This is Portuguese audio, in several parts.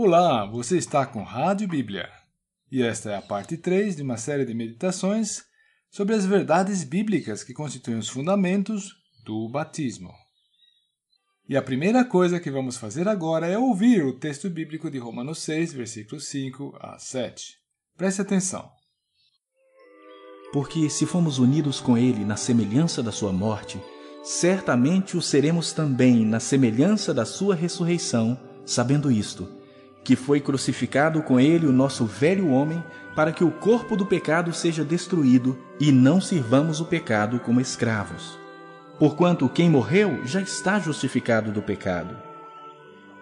Olá, você está com Rádio Bíblia. E esta é a parte 3 de uma série de meditações sobre as verdades bíblicas que constituem os fundamentos do batismo. E a primeira coisa que vamos fazer agora é ouvir o texto bíblico de Romanos 6, versículos 5 a 7. Preste atenção. Porque se fomos unidos com Ele na semelhança da Sua morte, certamente o seremos também na semelhança da Sua ressurreição, sabendo isto que foi crucificado com ele o nosso velho homem, para que o corpo do pecado seja destruído e não sirvamos o pecado como escravos. Porquanto quem morreu já está justificado do pecado.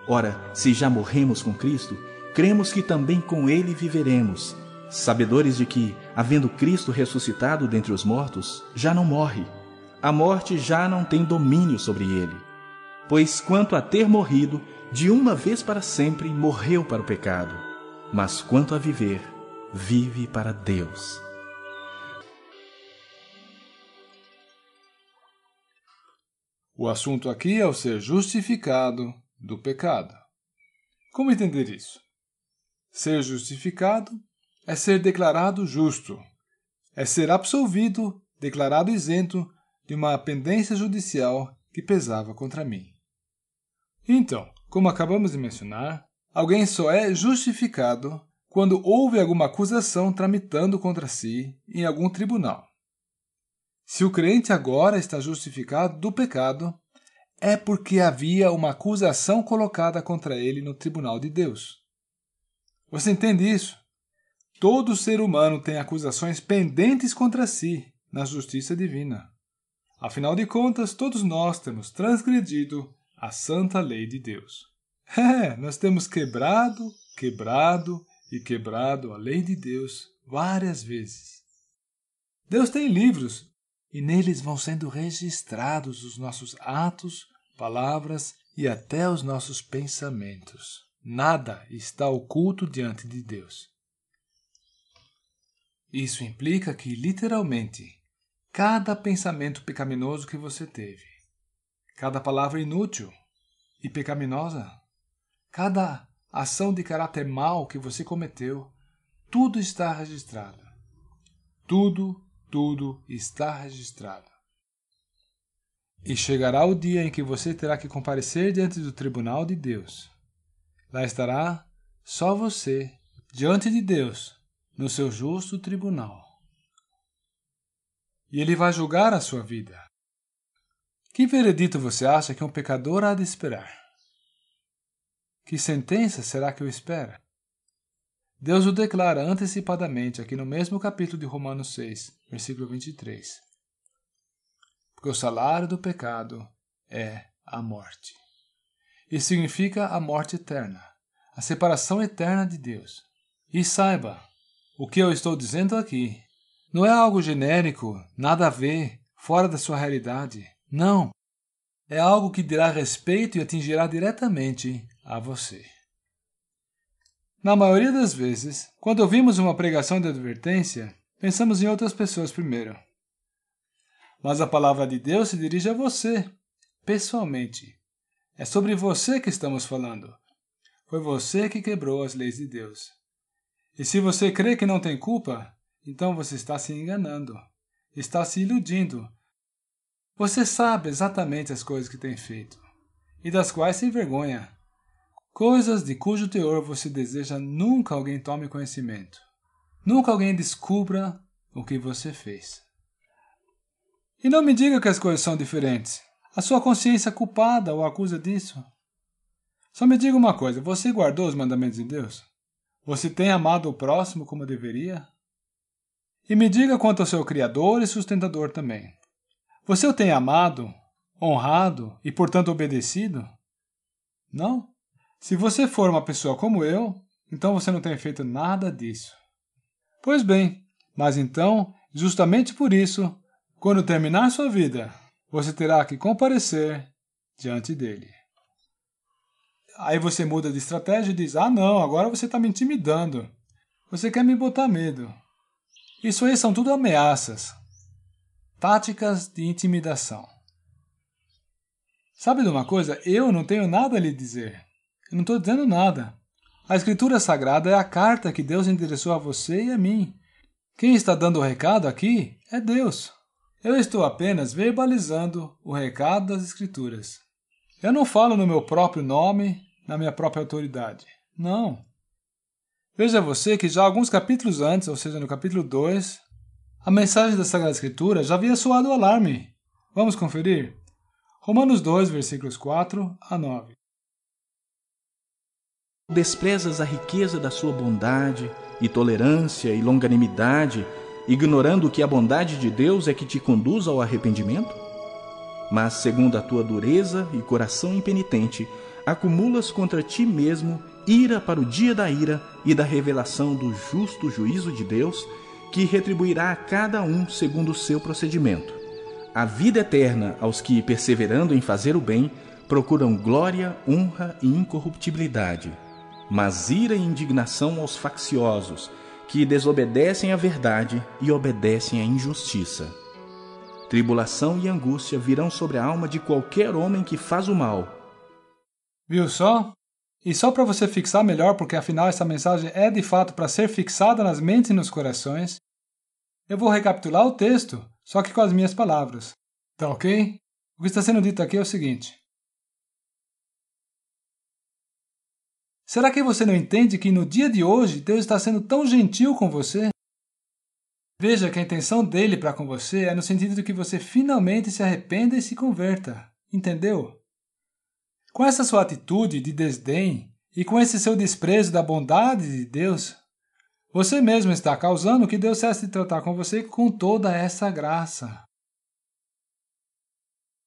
Ora, se já morremos com Cristo, cremos que também com ele viveremos, sabedores de que, havendo Cristo ressuscitado dentre os mortos, já não morre. A morte já não tem domínio sobre ele. Pois quanto a ter morrido, de uma vez para sempre morreu para o pecado, mas quanto a viver, vive para Deus. O assunto aqui é o ser justificado do pecado. Como entender isso? Ser justificado é ser declarado justo, é ser absolvido, declarado isento de uma pendência judicial que pesava contra mim. Então, como acabamos de mencionar, alguém só é justificado quando houve alguma acusação tramitando contra si em algum tribunal. Se o crente agora está justificado do pecado, é porque havia uma acusação colocada contra ele no tribunal de Deus. Você entende isso? Todo ser humano tem acusações pendentes contra si na justiça divina. Afinal de contas, todos nós temos transgredido a santa lei de Deus. É, nós temos quebrado, quebrado e quebrado a lei de Deus várias vezes. Deus tem livros e neles vão sendo registrados os nossos atos, palavras e até os nossos pensamentos. Nada está oculto diante de Deus. Isso implica que, literalmente, cada pensamento pecaminoso que você teve, cada palavra inútil e pecaminosa, cada ação de caráter mau que você cometeu, tudo está registrado. Tudo, tudo está registrado. E chegará o dia em que você terá que comparecer diante do tribunal de Deus. Lá estará só você, diante de Deus, no seu justo tribunal. E ele vai julgar a sua vida. Que veredito você acha que um pecador há de esperar? Que sentença será que o espera? Deus o declara antecipadamente aqui no mesmo capítulo de Romanos 6, versículo 23. Porque o salário do pecado é a morte. Isso significa a morte eterna, a separação eterna de Deus. E saiba, o que eu estou dizendo aqui não é algo genérico, nada a ver, fora da sua realidade. Não. É algo que dirá respeito e atingirá diretamente a você. Na maioria das vezes, quando ouvimos uma pregação de advertência, pensamos em outras pessoas primeiro. Mas a palavra de Deus se dirige a você, pessoalmente. É sobre você que estamos falando. Foi você que quebrou as leis de Deus. E se você crê que não tem culpa, então você está se enganando, está se iludindo você sabe exatamente as coisas que tem feito, e das quais se envergonha. Coisas de cujo teor você deseja nunca alguém tome conhecimento. Nunca alguém descubra o que você fez. E não me diga que as coisas são diferentes. A sua consciência culpada o acusa disso. Só me diga uma coisa: você guardou os mandamentos de Deus? Você tem amado o próximo como deveria? E me diga quanto ao seu Criador e sustentador também. Você o tem amado, honrado e, portanto, obedecido? Não? Se você for uma pessoa como eu, então você não tem feito nada disso. Pois bem, mas então, justamente por isso, quando terminar sua vida, você terá que comparecer diante dele. Aí você muda de estratégia e diz: Ah, não, agora você está me intimidando. Você quer me botar medo. Isso aí são tudo ameaças. Táticas de intimidação. Sabe de uma coisa? Eu não tenho nada a lhe dizer. Eu não estou dizendo nada. A Escritura Sagrada é a carta que Deus endereçou a você e a mim. Quem está dando o recado aqui é Deus. Eu estou apenas verbalizando o recado das Escrituras. Eu não falo no meu próprio nome, na minha própria autoridade. Não. Veja você que já alguns capítulos antes, ou seja, no capítulo 2, a mensagem da Sagrada Escritura já havia soado o alarme. Vamos conferir? Romanos 2, versículos 4 a 9. Desprezas a riqueza da sua bondade e tolerância e longanimidade, ignorando que a bondade de Deus é que te conduz ao arrependimento? Mas, segundo a tua dureza e coração impenitente, acumulas contra ti mesmo ira para o dia da ira e da revelação do justo juízo de Deus, que retribuirá a cada um segundo o seu procedimento. A vida eterna aos que, perseverando em fazer o bem, procuram glória, honra e incorruptibilidade mas ira e indignação aos facciosos, que desobedecem à verdade e obedecem à injustiça. Tribulação e angústia virão sobre a alma de qualquer homem que faz o mal. Viu só? E só para você fixar melhor, porque afinal essa mensagem é de fato para ser fixada nas mentes e nos corações, eu vou recapitular o texto, só que com as minhas palavras. Tá ok? O que está sendo dito aqui é o seguinte: Será que você não entende que no dia de hoje Deus está sendo tão gentil com você? Veja que a intenção dele para com você é no sentido de que você finalmente se arrependa e se converta. Entendeu? Com essa sua atitude de desdém e com esse seu desprezo da bondade de Deus, você mesmo está causando que Deus cesse de tratar com você com toda essa graça.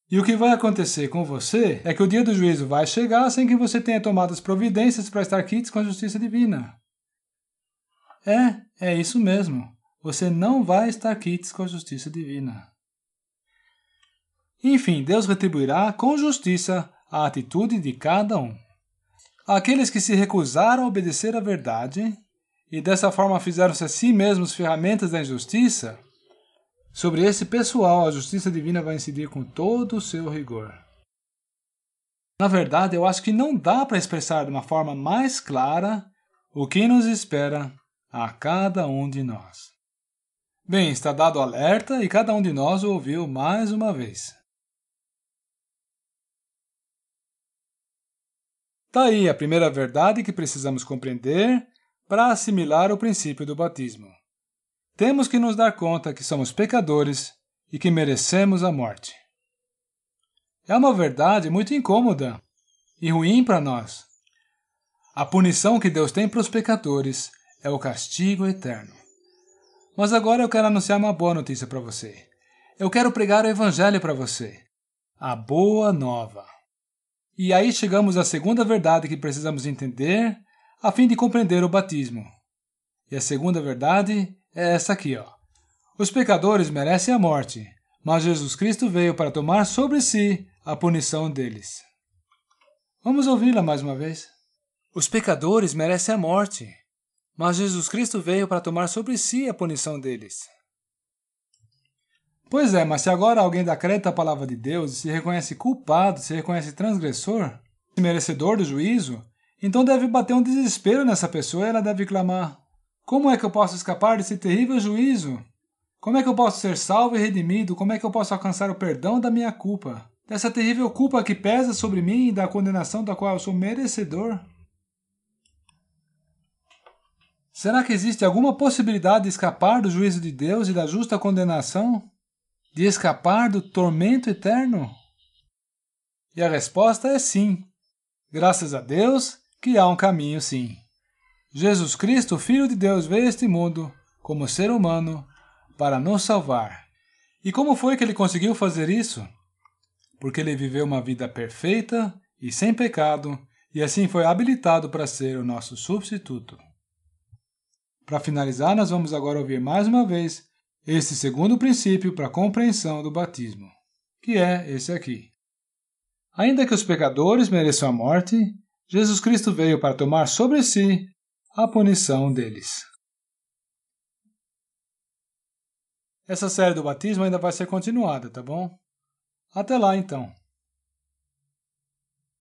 E o que vai acontecer com você é que o dia do juízo vai chegar sem que você tenha tomado as providências para estar quites com a justiça divina. É, é isso mesmo. Você não vai estar quites com a justiça divina. Enfim, Deus retribuirá com justiça a atitude de cada um. Aqueles que se recusaram a obedecer à verdade e dessa forma fizeram-se a si mesmos ferramentas da injustiça, Sobre esse pessoal, a justiça divina vai incidir com todo o seu rigor. Na verdade, eu acho que não dá para expressar de uma forma mais clara o que nos espera a cada um de nós. Bem, está dado o alerta e cada um de nós o ouviu mais uma vez. Está aí a primeira verdade que precisamos compreender para assimilar o princípio do batismo. Temos que nos dar conta que somos pecadores e que merecemos a morte. É uma verdade muito incômoda e ruim para nós. A punição que Deus tem para os pecadores é o castigo eterno. Mas agora eu quero anunciar uma boa notícia para você. Eu quero pregar o Evangelho para você. A boa nova. E aí chegamos à segunda verdade que precisamos entender a fim de compreender o batismo. E a segunda verdade é essa aqui, ó. Os pecadores merecem a morte, mas Jesus Cristo veio para tomar sobre si a punição deles. Vamos ouvi-la mais uma vez. Os pecadores merecem a morte, mas Jesus Cristo veio para tomar sobre si a punição deles. Pois é, mas se agora alguém dá crédito à palavra de Deus e se reconhece culpado, se reconhece transgressor, merecedor do juízo, então deve bater um desespero nessa pessoa e ela deve clamar: como é que eu posso escapar desse terrível juízo? Como é que eu posso ser salvo e redimido? Como é que eu posso alcançar o perdão da minha culpa? Dessa terrível culpa que pesa sobre mim e da condenação da qual eu sou merecedor? Será que existe alguma possibilidade de escapar do juízo de Deus e da justa condenação? De escapar do tormento eterno? E a resposta é sim. Graças a Deus que há um caminho sim. Jesus Cristo, Filho de Deus, veio a este mundo como ser humano para nos salvar. E como foi que ele conseguiu fazer isso? Porque ele viveu uma vida perfeita e sem pecado, e assim foi habilitado para ser o nosso substituto. Para finalizar, nós vamos agora ouvir mais uma vez esse segundo princípio para a compreensão do batismo, que é esse aqui. Ainda que os pecadores mereçam a morte, Jesus Cristo veio para tomar sobre si a punição deles. Essa série do batismo ainda vai ser continuada, tá bom? Até lá então.